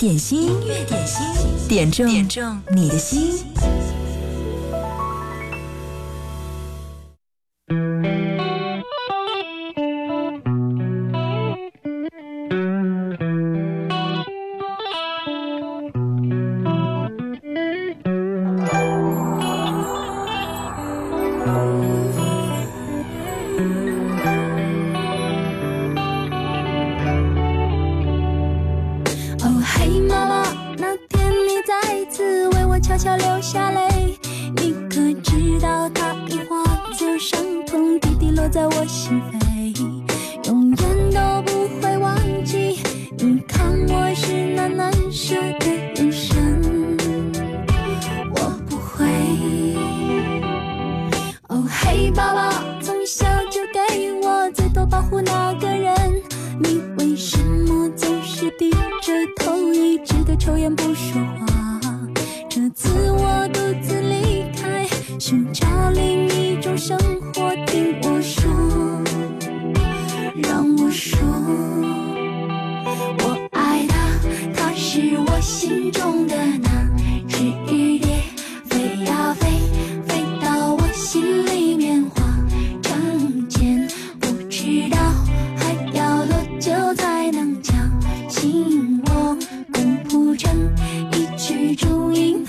点心，音乐点心，点中点中你的心。相心窝共谱成一曲祝英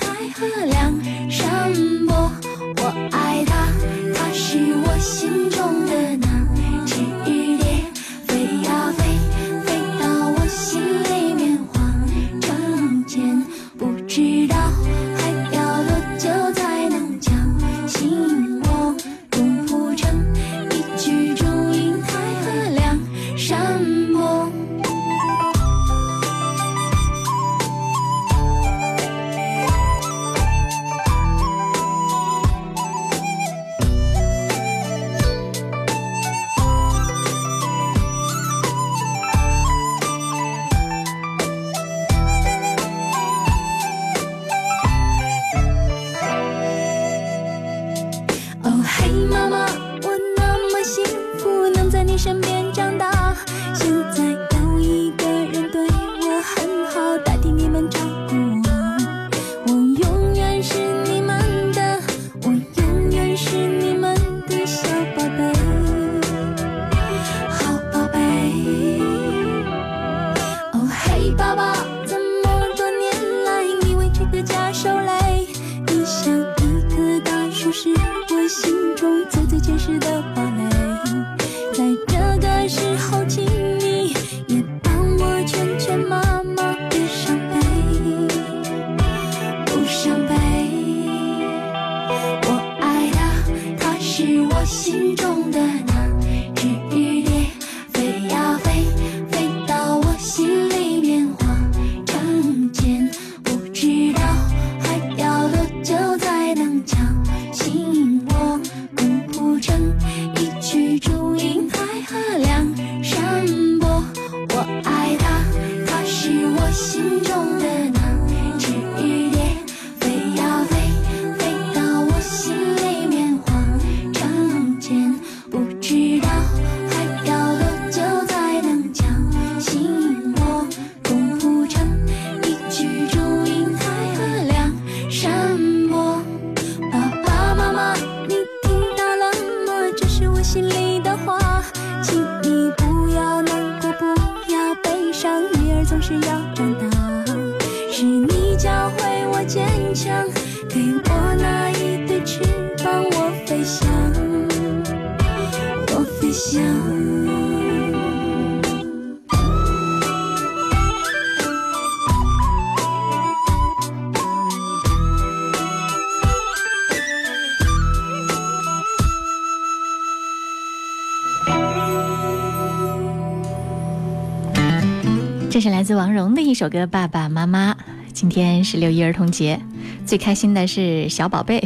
这是来自王蓉的一首歌《爸爸妈妈》。今天是六一儿童节，最开心的是小宝贝，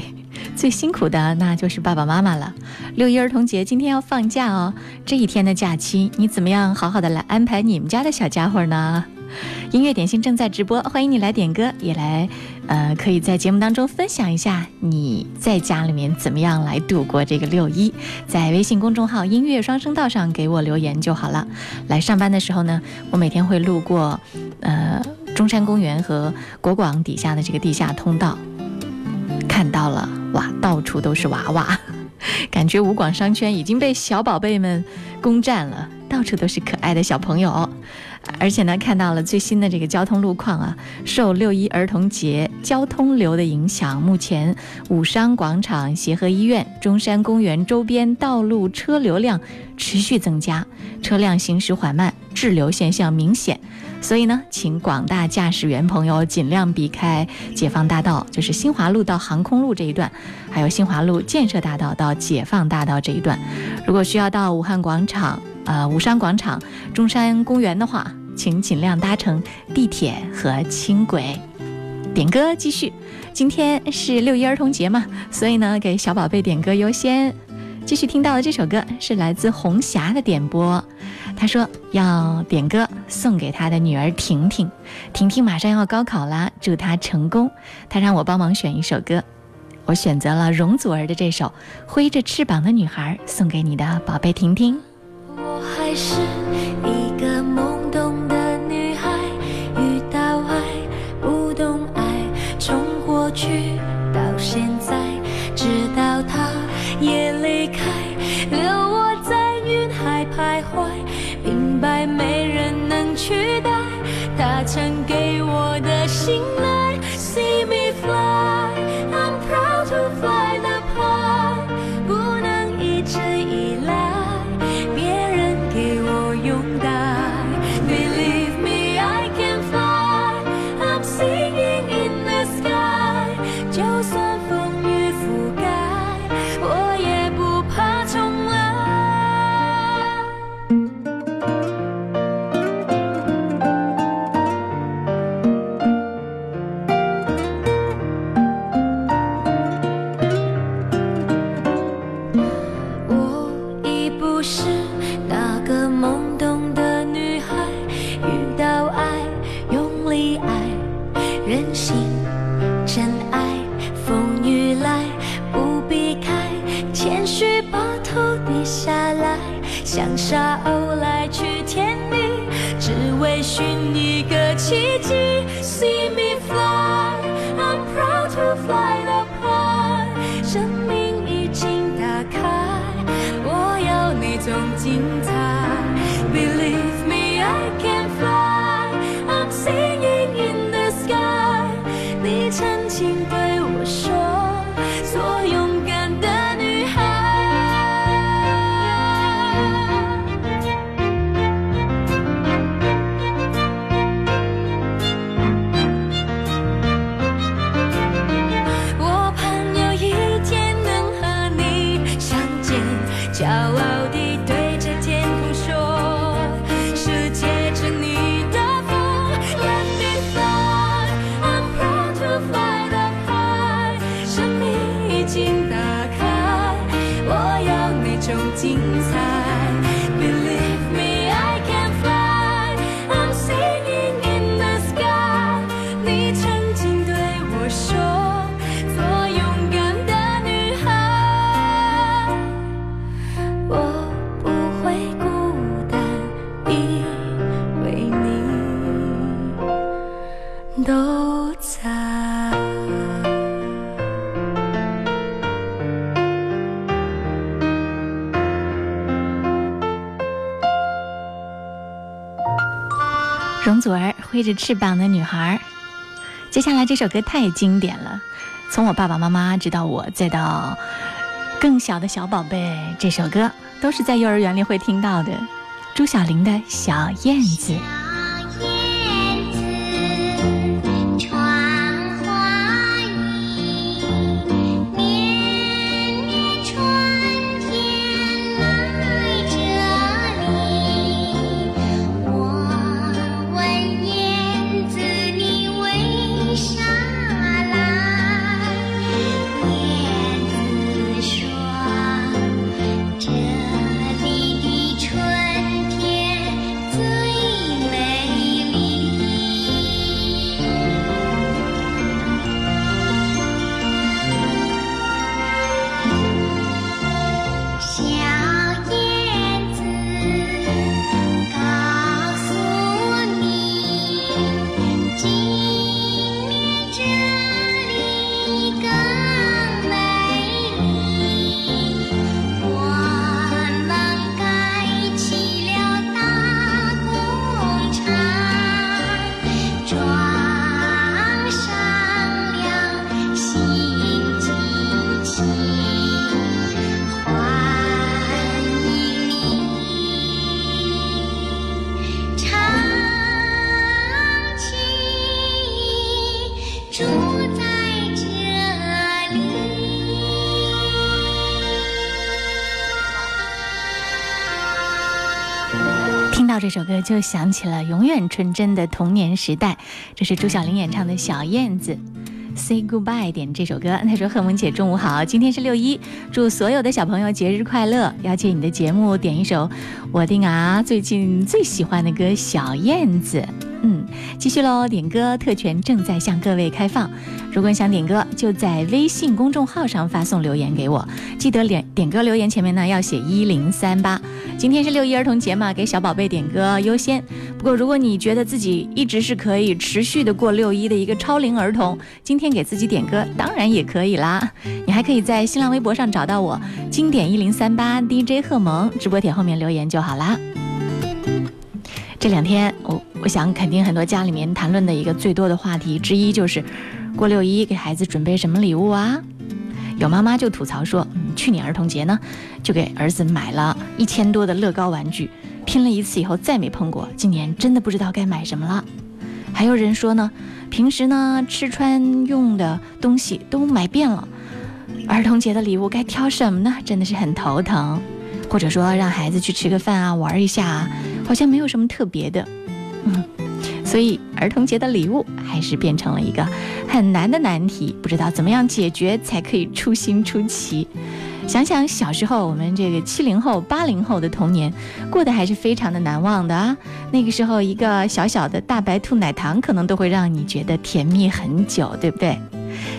最辛苦的那就是爸爸妈妈了。六一儿童节今天要放假哦，这一天的假期你怎么样好好的来安排你们家的小家伙呢？音乐点心正在直播，欢迎你来点歌，也来，呃，可以在节目当中分享一下你在家里面怎么样来度过这个六一，在微信公众号“音乐双声道”上给我留言就好了。来上班的时候呢，我每天会路过，呃。中山公园和国广底下的这个地下通道，看到了哇，到处都是娃娃，感觉五广商圈已经被小宝贝们攻占了，到处都是可爱的小朋友。而且呢，看到了最新的这个交通路况啊，受六一儿童节交通流的影响，目前武商广场、协和医院、中山公园周边道路车流量持续增加，车辆行驶缓慢，滞留现象明显。所以呢，请广大驾驶员朋友尽量避开解放大道，就是新华路到航空路这一段，还有新华路建设大道到解放大道这一段。如果需要到武汉广场。呃，武商广场、中山公园的话，请尽量搭乘地铁和轻轨。点歌继续，今天是六一儿童节嘛，所以呢，给小宝贝点歌优先。继续听到的这首歌是来自红霞的点播，他说要点歌送给他的女儿婷婷。婷婷马上要高考啦，祝她成功。他让我帮忙选一首歌，我选择了容祖儿的这首《挥着翅膀的女孩》，送给你的宝贝婷婷。我还是为寻一个奇迹。See me fly, 容祖儿挥着翅膀的女孩。接下来这首歌太经典了，从我爸爸妈妈直到我，再到更小的小宝贝，这首歌都是在幼儿园里会听到的。朱晓玲的《小燕子》。这首歌，就想起了永远纯真的童年时代。这是朱晓玲演唱的《小燕子》。Say goodbye 点这首歌，他说：“贺萌姐，中午好，今天是六一，祝所有的小朋友节日快乐。要借你的节目点一首我的啊最近最喜欢的歌《小燕子》。嗯，继续喽，点歌特权正在向各位开放。如果你想点歌，就在微信公众号上发送留言给我，记得点点歌留言前面呢要写一零三八。今天是六一儿童节嘛，给小宝贝点歌优先。不过如果你觉得自己一直是可以持续的过六一的一个超龄儿童，今天给自己点歌当然也可以啦。你还可以在新浪微博上找到我，经典一零三八 DJ 贺萌，直播帖后面留言就好啦。这两天，我我想肯定很多家里面谈论的一个最多的话题之一就是，过六一给孩子准备什么礼物啊？有妈妈就吐槽说，嗯，去年儿童节呢，就给儿子买了一千多的乐高玩具，拼了一次以后再没碰过，今年真的不知道该买什么了。还有人说呢，平时呢吃穿用的东西都买遍了，儿童节的礼物该挑什么呢？真的是很头疼。或者说让孩子去吃个饭啊，玩一下啊，好像没有什么特别的，嗯，所以儿童节的礼物还是变成了一个很难的难题，不知道怎么样解决才可以出新出奇。想想小时候，我们这个七零后、八零后的童年过得还是非常的难忘的啊。那个时候，一个小小的大白兔奶糖可能都会让你觉得甜蜜很久，对不对？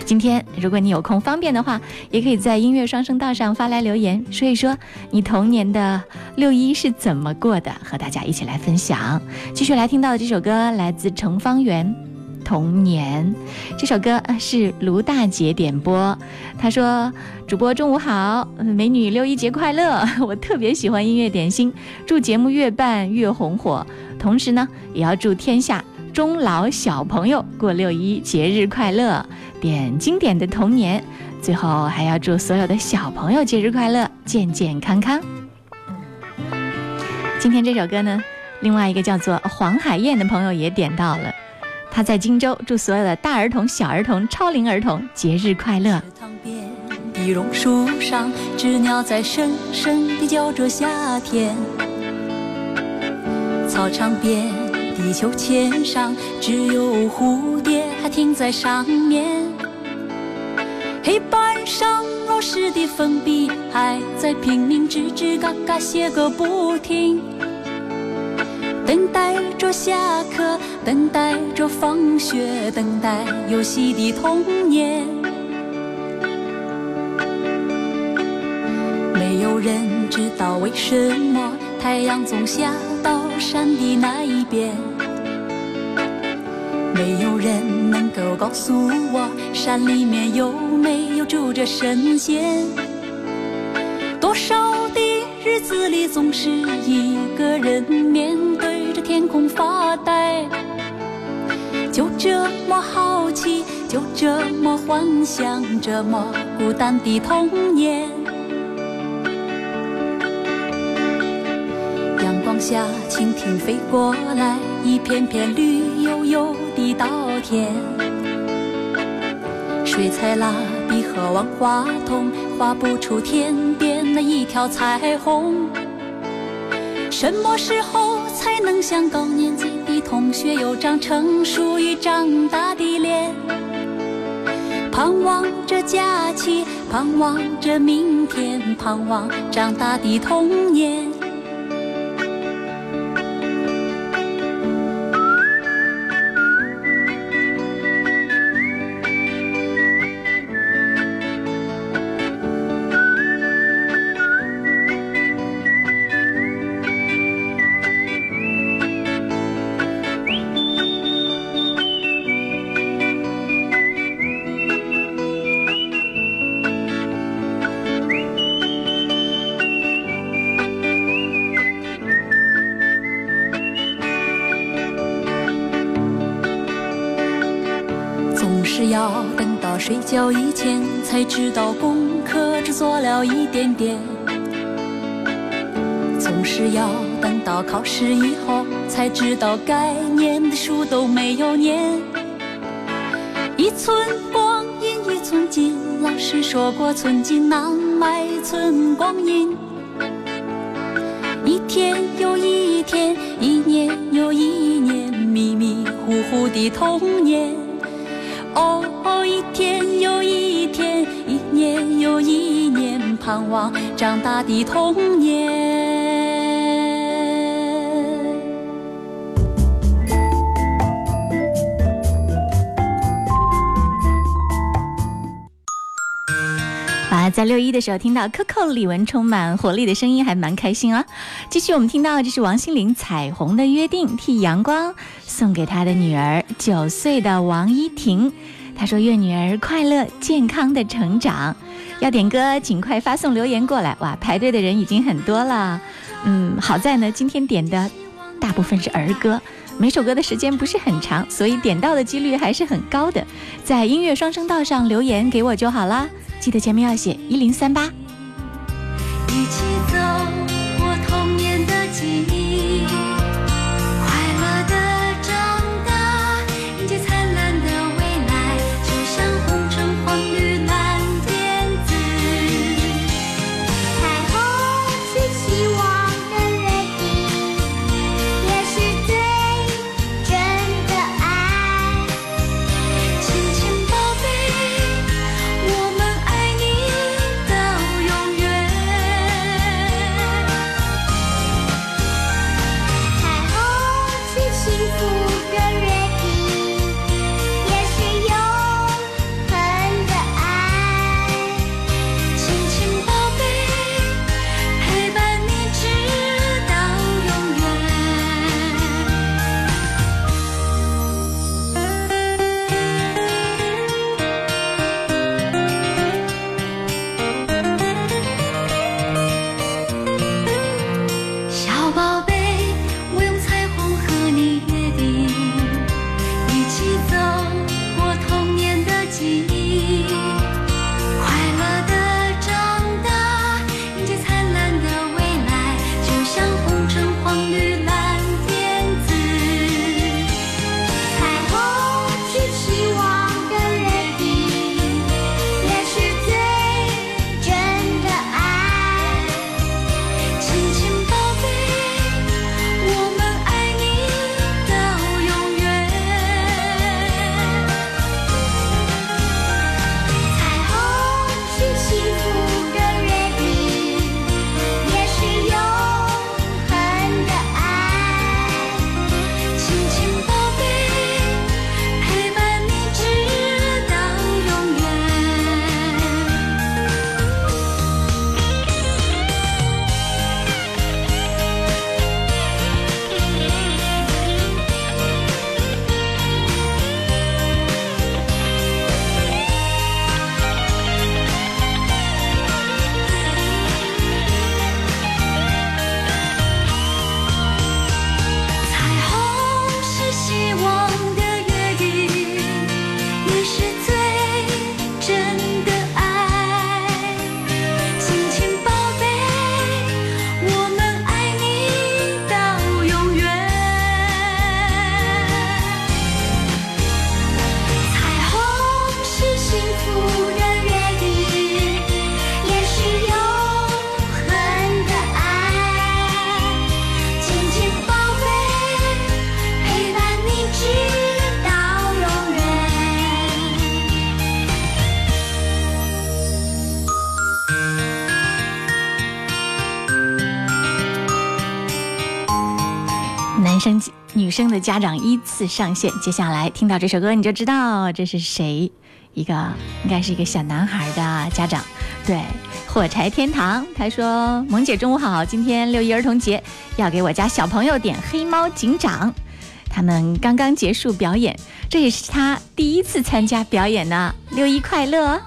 今天，如果你有空方便的话，也可以在音乐双声道上发来留言，说一说你童年的六一是怎么过的，和大家一起来分享。继续来听到的这首歌来自程方圆，《童年》。这首歌是卢大姐点播，她说：“主播中午好，美女六一节快乐！我特别喜欢音乐点心，祝节目越办越红火，同时呢，也要祝天下。”中老小朋友过六一节日快乐，点经典的童年，最后还要祝所有的小朋友节日快乐，健健康康。今天这首歌呢，另外一个叫做黄海燕的朋友也点到了，他在荆州祝所有的大儿童、小儿童、超龄儿童节日快乐。池塘边的榕树上，知鸟在声声地叫着夏天。操场边。地球签上，只有蝴蝶还停在上面。黑板上老师的粉笔还在拼命吱吱嘎嘎写个不停。等待着下课，等待着放学，等待游戏的童年。没有人知道为什么太阳总下到山的那边。没有人能够告诉我，山里面有没有住着神仙？多少的日子里，总是一个人面对着天空发呆，就这么好奇，就这么幻想，这么孤单的童年。下，蜻蜓飞过来，一片片绿油油。的稻田，水彩蜡笔和万花筒画不出天边那一条彩虹。什么时候才能像高年级的同学有张成熟与长大的脸？盼望着假期，盼望着明天，盼望长大的童年。睡觉以前才知道功课只做了一点点，总是要等到考试以后才知道该念的书都没有念。一寸光阴一寸金，老师说过寸金难买寸光阴。一天。又一天，一年又一年，迷迷糊糊的童年。盼望长大的童年。哇，在六一的时候听到 Coco 李玟充满活力的声音，还蛮开心啊。继续，我们听到这是王心凌《彩虹的约定》，替阳光送给她的女儿九岁的王依婷。她说：“愿女儿快乐健康的成长。”要点歌，尽快发送留言过来。哇，排队的人已经很多了。嗯，好在呢，今天点的大部分是儿歌，每首歌的时间不是很长，所以点到的几率还是很高的。在音乐双声道上留言给我就好啦。记得前面要写一零三八。一起女生的家长依次上线。接下来听到这首歌，你就知道这是谁，一个应该是一个小男孩的家长。对，火柴天堂，他说：“萌姐中午好，今天六一儿童节，要给我家小朋友点黑猫警长。他们刚刚结束表演，这也是他第一次参加表演呢。六一快乐！”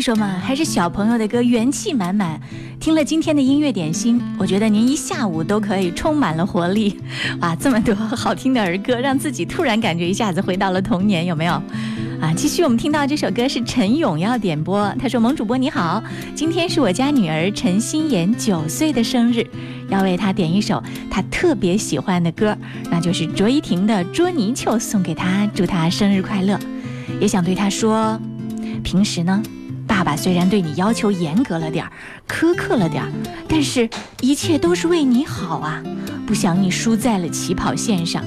说嘛，还是小朋友的歌元气满满。听了今天的音乐点心，我觉得您一下午都可以充满了活力。哇，这么多好听的儿歌，让自己突然感觉一下子回到了童年，有没有？啊，继续我们听到这首歌是陈勇要点播，他说：“萌主播你好，今天是我家女儿陈心妍九岁的生日，要为她点一首她特别喜欢的歌，那就是卓依婷的《捉泥鳅》，送给她，祝她生日快乐。也想对她说，平时呢。”爸爸虽然对你要求严格了点儿，苛刻了点儿，但是一切都是为你好啊！不想你输在了起跑线上，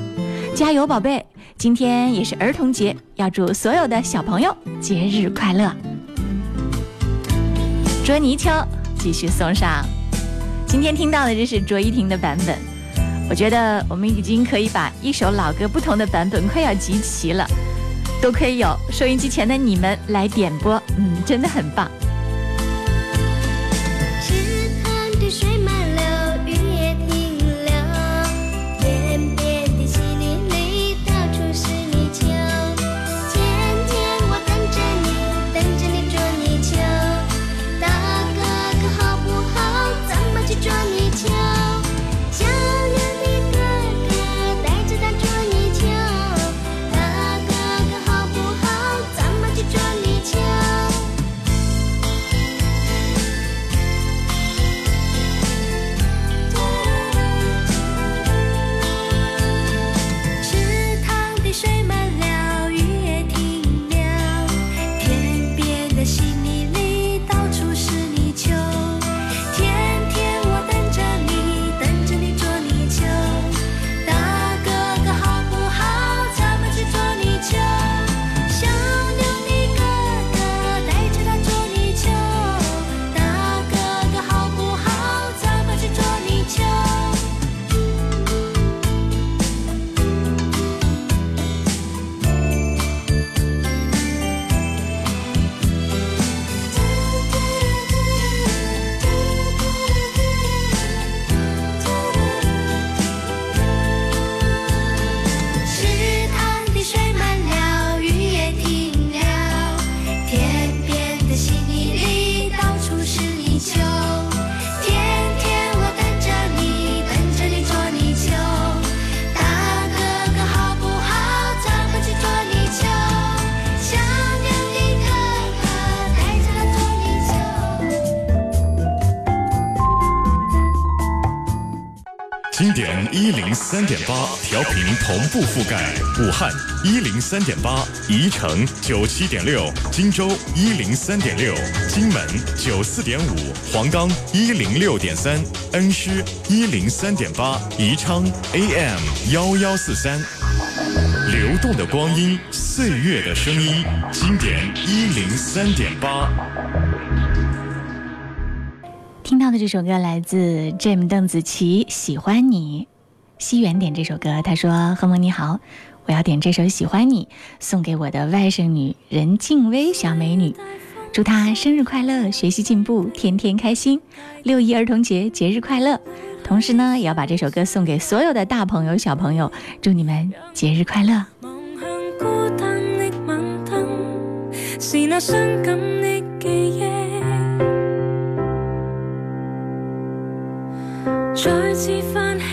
加油，宝贝！今天也是儿童节，要祝所有的小朋友节日快乐。捉泥鳅继续送上，今天听到的这是卓依婷的版本，我觉得我们已经可以把一首老歌不同的版本快要集齐了。都可以有收音机前的你们来点播，嗯，真的很棒。同步覆盖武汉一零三点八，宜城九七点六，荆州一零三点六，荆门九四点五，黄冈一零六点三，恩施一零三点八，宜昌 AM 幺幺四三。流动的光阴，岁月的声音，经典一零三点八。听到的这首歌来自 Jam 邓紫棋，《喜欢你》。西元点这首歌，他说：“何萌你好，我要点这首《喜欢你》，送给我的外甥女任静薇小美女，祝她生日快乐，学习进步，天天开心。六一儿童节节日快乐！同时呢，也要把这首歌送给所有的大朋友小朋友，祝你们节日快乐。是那伤感的記憶，再次泛起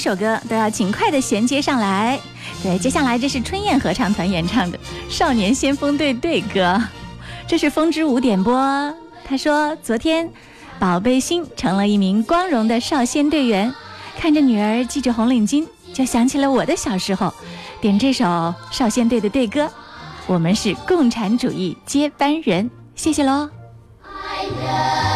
首歌都要尽快的衔接上来。对，接下来这是春燕合唱团演唱的《少年先锋队队歌》，这是风之舞点播。他说，昨天宝贝心成了一名光荣的少先队员，看着女儿系着红领巾，就想起了我的小时候，点这首少先队的队歌。我们是共产主义接班人，谢谢喽。爱人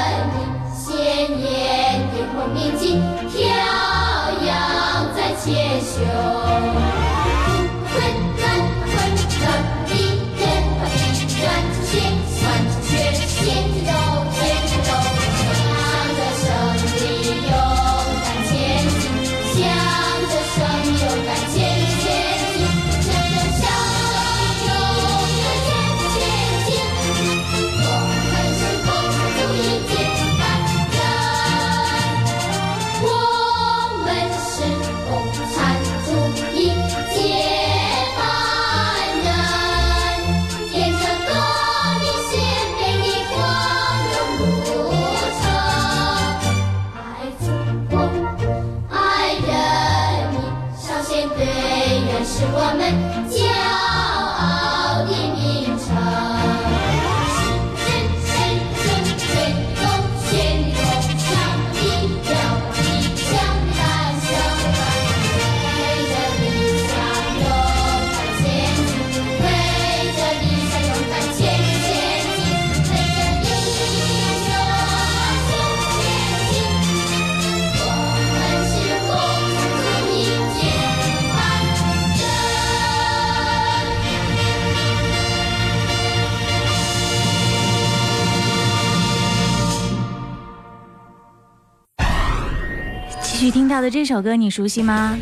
这首歌你熟悉吗？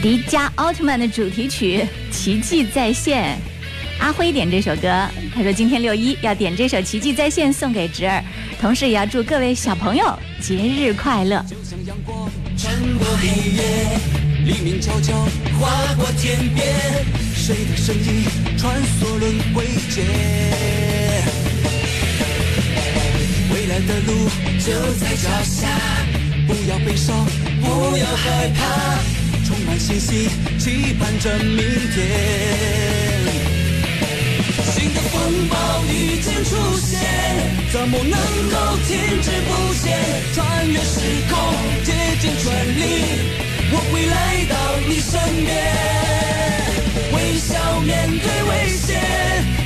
迪迦奥特曼的主题曲《奇迹再现》。阿辉点这首歌，他说今天六一要点这首《奇迹再现》送给侄儿，同时也要祝各位小朋友节日快乐。就像阳光穿过黑夜，黎明悄悄划过天边，谁的身影穿梭轮回间？未来的路就在脚下，不要悲伤，不要害怕，充满信心，期盼着明天。新的风暴已经出现，怎么能够停滞不前？穿越时空，竭尽全力，我会来到你身边。微笑面对危险，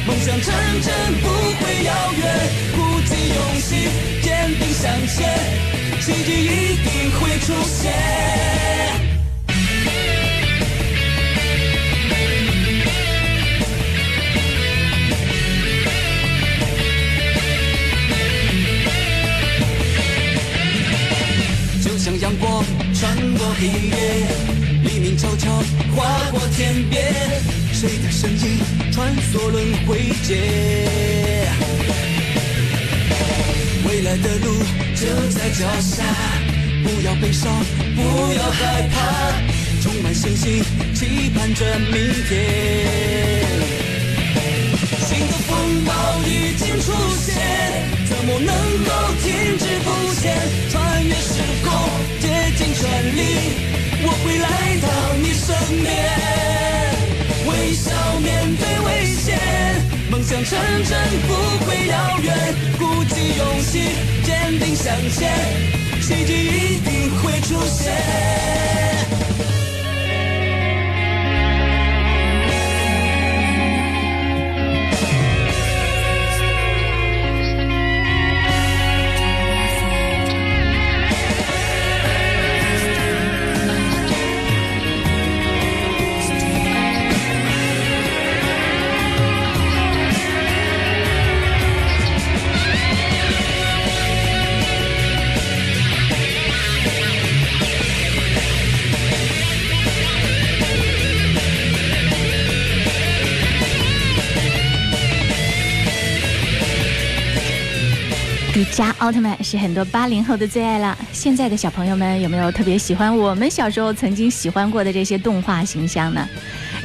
梦想成真不会遥远。鼓起勇气，坚定向前，奇迹一定会出现。就像阳光穿过黑夜，黎明悄悄划过天边，谁的身影穿梭轮回间？未来的路就在脚下，不要悲伤，不要害怕，充满信心，期盼着明天。新的风暴已经出现，怎么能够停滞不前？穿越时空，竭尽全力，我会来到你身边。微笑面对危险，梦想成真不。勇气，坚定向前，奇迹一定会出现。迪迦奥特曼是很多八零后的最爱了。现在的小朋友们有没有特别喜欢我们小时候曾经喜欢过的这些动画形象呢？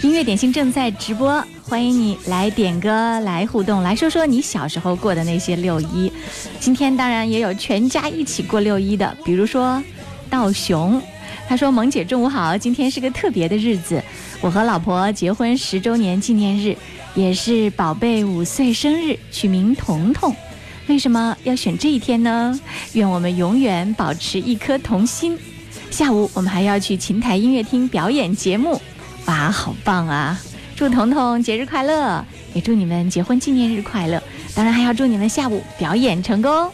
音乐点心正在直播，欢迎你来点歌、来互动、来说说你小时候过的那些六一。今天当然也有全家一起过六一的，比如说道雄，他说：“萌姐，中午好，今天是个特别的日子，我和老婆结婚十周年纪念日，也是宝贝五岁生日，取名彤彤。为什么要选这一天呢？愿我们永远保持一颗童心。下午我们还要去琴台音乐厅表演节目，哇，好棒啊！祝彤彤节日快乐，也祝你们结婚纪念日快乐。当然还要祝你们下午表演成功。”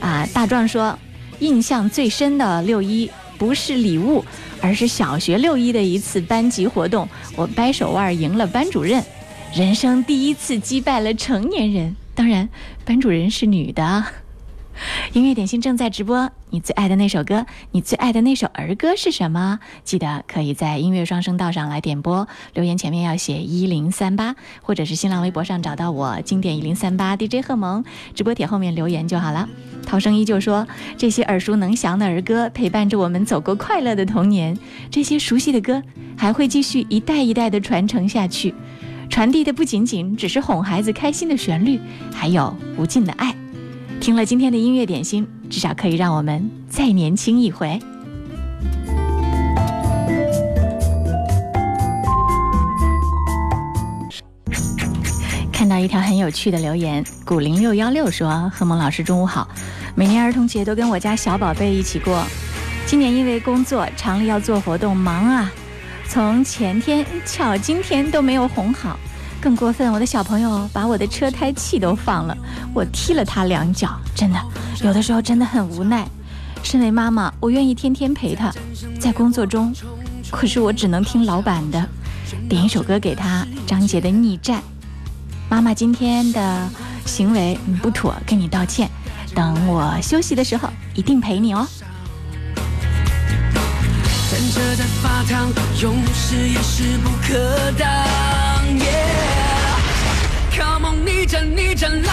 啊，大壮说，印象最深的六一不是礼物，而是小学六一的一次班级活动，我掰手腕赢了班主任，人生第一次击败了成年人，当然，班主任是女的。音乐点心正在直播，你最爱的那首歌，你最爱的那首儿歌是什么？记得可以在音乐双声道上来点播，留言前面要写一零三八，或者是新浪微博上找到我，经典一零三八 DJ 贺萌，直播帖后面留言就好了。涛声依旧说，这些耳熟能详的儿歌陪伴着我们走过快乐的童年，这些熟悉的歌还会继续一代一代的传承下去，传递的不仅仅只是哄孩子开心的旋律，还有无尽的爱。听了今天的音乐点心，至少可以让我们再年轻一回。看到一条很有趣的留言，古零六幺六说：“贺萌老师中午好，每年儿童节都跟我家小宝贝一起过，今年因为工作厂里要做活动，忙啊，从前天巧今天都没有哄好。”更过分，我的小朋友把我的车胎气都放了，我踢了他两脚，真的，有的时候真的很无奈。身为妈妈，我愿意天天陪他，在工作中，可是我只能听老板的。点一首歌给他，张杰的《逆战》。妈妈今天的行为不妥，跟你道歉。等我休息的时候，一定陪你哦。站着在发烫，勇士也势不可挡。Come on，逆战逆战来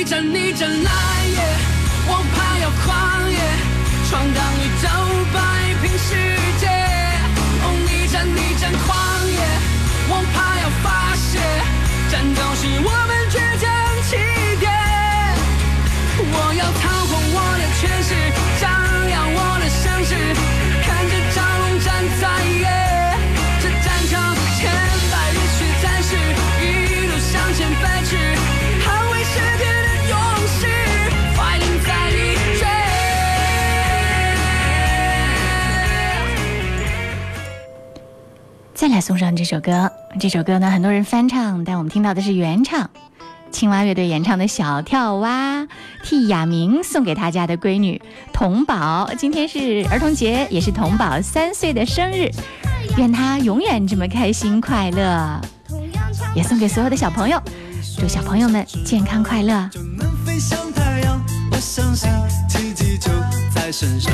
逆战逆战来也！王牌要狂野，闯荡宇宙，摆平世界。哦，逆战逆战狂野，王牌要发泄，战斗是我来送上这首歌，这首歌呢，很多人翻唱，但我们听到的是原唱，青蛙乐队演唱的《小跳蛙》，替雅明送给他家的闺女童宝。今天是儿童节，也是童宝三岁的生日，愿他永远这么开心快乐。也送给所有的小朋友，祝小朋友们健康快乐。就能飞向太阳。我相信奇迹就在身上。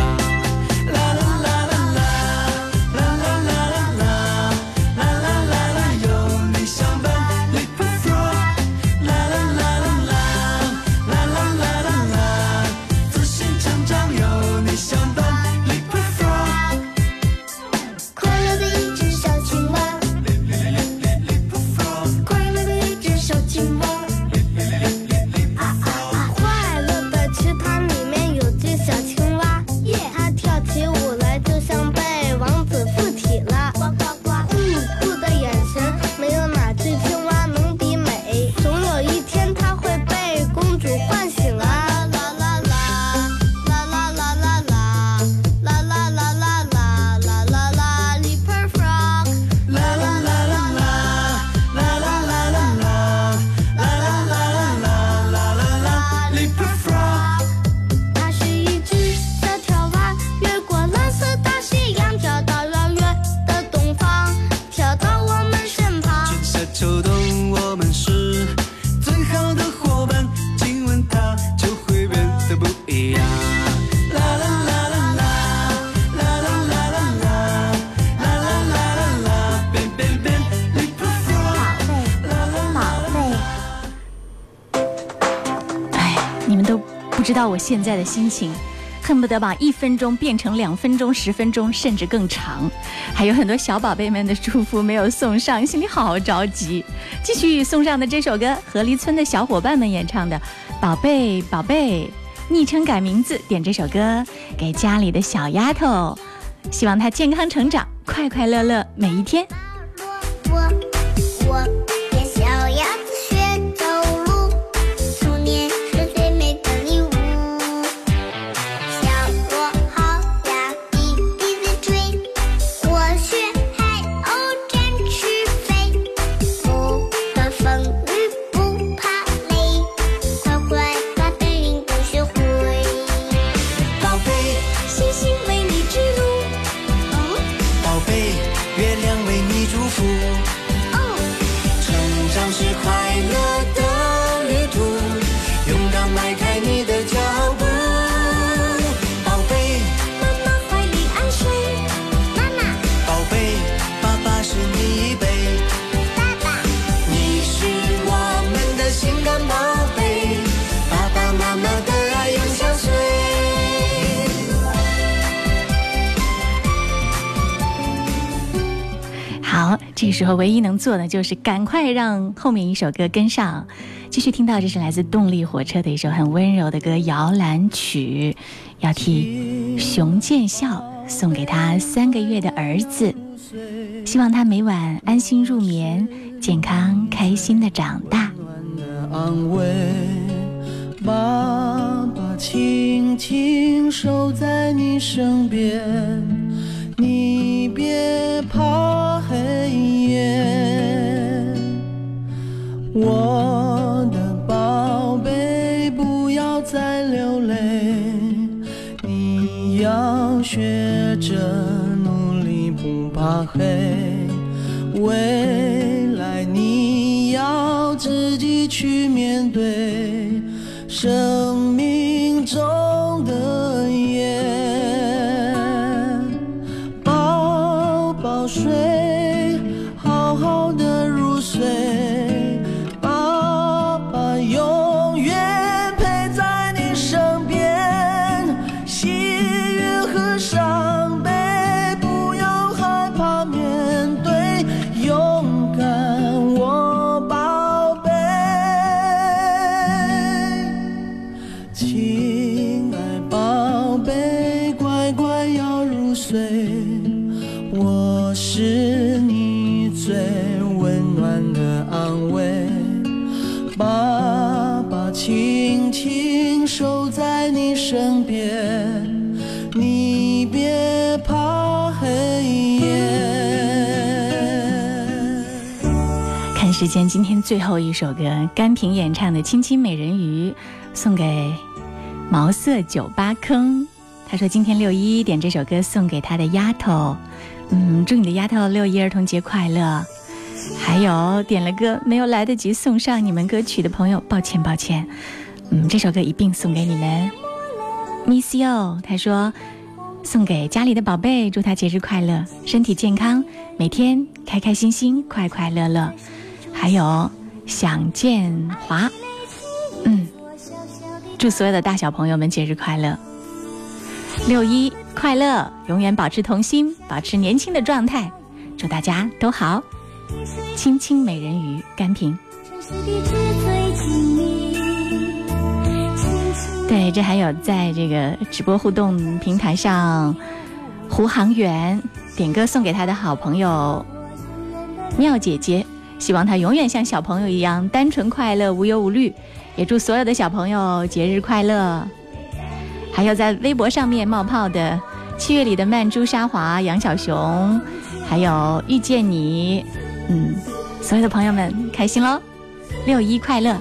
我现在的心情，恨不得把一分钟变成两分钟、十分钟，甚至更长。还有很多小宝贝们的祝福没有送上，心里好着急。继续送上的这首歌，河狸村的小伙伴们演唱的《宝贝宝贝》，昵称改名字，点这首歌给家里的小丫头，希望她健康成长，快快乐乐每一天。我我时候唯一能做的就是赶快让后面一首歌跟上。继续听到，这是来自动力火车的一首很温柔的歌《摇篮曲》，要替熊建孝送给他三个月的儿子，希望他每晚安心入眠，健康开心的长大。的安慰，爸爸轻轻守在你身边，你别着努力，不怕黑。未来你要自己去面对生时间，今天最后一首歌，甘萍演唱的《亲亲美人鱼》，送给毛色酒吧坑。他说今天六一点这首歌送给他的丫头，嗯，祝你的丫头六一儿童节快乐。还有点了歌没有来得及送上你们歌曲的朋友，抱歉抱歉，嗯，这首歌一并送给你们。Miss You，他说送给家里的宝贝，祝他节日快乐，身体健康，每天开开心心，快快乐乐。还有想见华，嗯，祝所有的大小朋友们节日快乐，六一快乐，永远保持童心，保持年轻的状态，祝大家都好。亲亲美人鱼，甘萍。对，这还有在这个直播互动平台上，胡航员点歌送给他的好朋友妙姐姐，希望他永远像小朋友一样单纯快乐、无忧无虑。也祝所有的小朋友节日快乐。还有在微博上面冒泡的七月里的曼珠沙华、杨小熊，还有遇见你，嗯，所有的朋友们开心喽，六一快乐！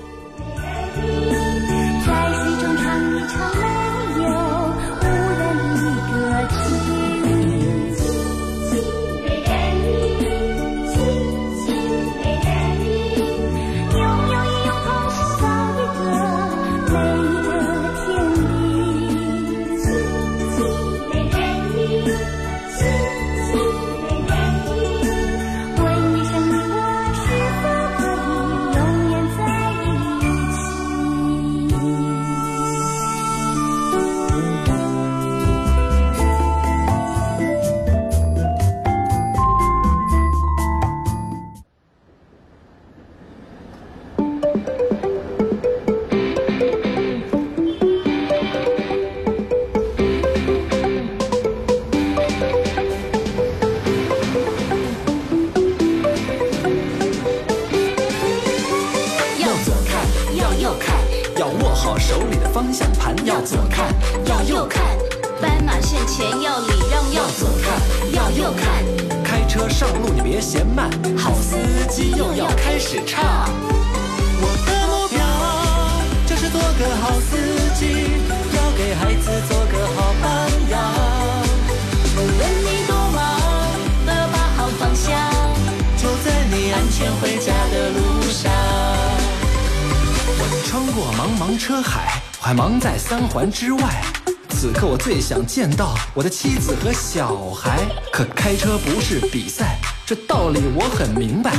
见到我的妻子和小孩。可开车不是比赛，这道理我很明白。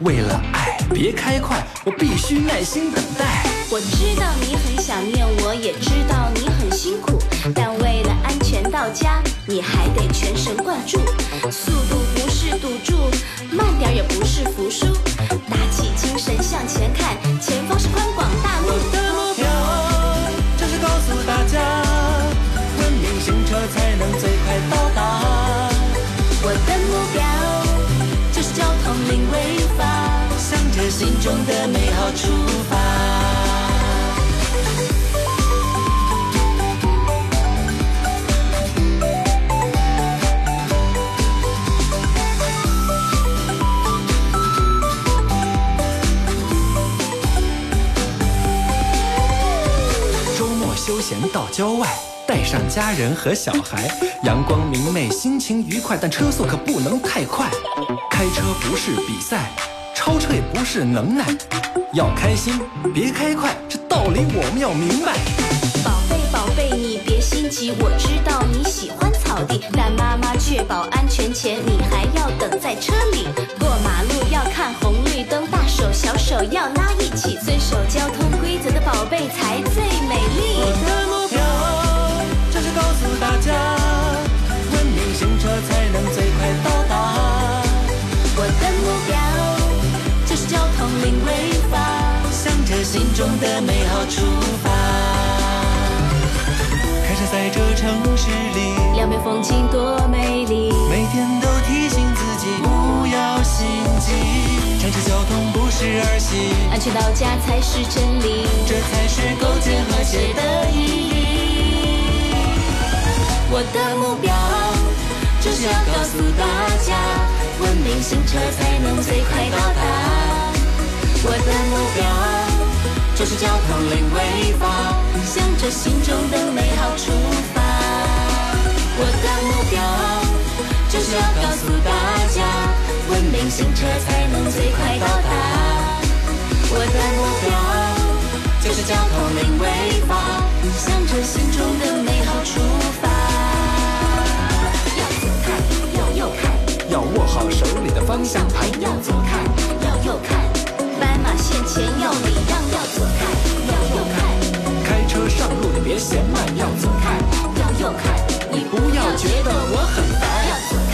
为了爱，别开快，我必须耐心等待。我知道你很想念我，也知道你很辛苦，但为了安全到家，你还得全神贯注。郊外，带上家人和小孩，阳光明媚，心情愉快，但车速可不能太快。开车不是比赛，超车也不是能耐，要开心，别开快，这道理我们要明白。宝贝宝贝，你别心急，我知道你喜欢草地，但妈妈确保安全前，你还要等在车里。过马路要看红绿灯，大手小手要拉一起，遵守交通规则的宝贝才最美丽。家，文明行车才能最快到达。我的目标就是交通零违法，向着心中的美好出发。开车在这城市里，两边风景多美丽。每天都提醒自己不要心急。城市交通不是儿戏，安全到家才是真理，这才是构建和谐的意义。我的目标就是要告诉大家，文明行车才能最快到达。我的目标就是交通零违法，向着心中的美好出发。我的目标就是要告诉大家，文明行车才能最快到达。我的目标就是交通零违法，向着心中的美好出发。好手里的方向盘要左看要右看。斑马线前要礼让要左看要右看开车上路你别嫌慢要左看。要右看你不要觉得我很烦。要左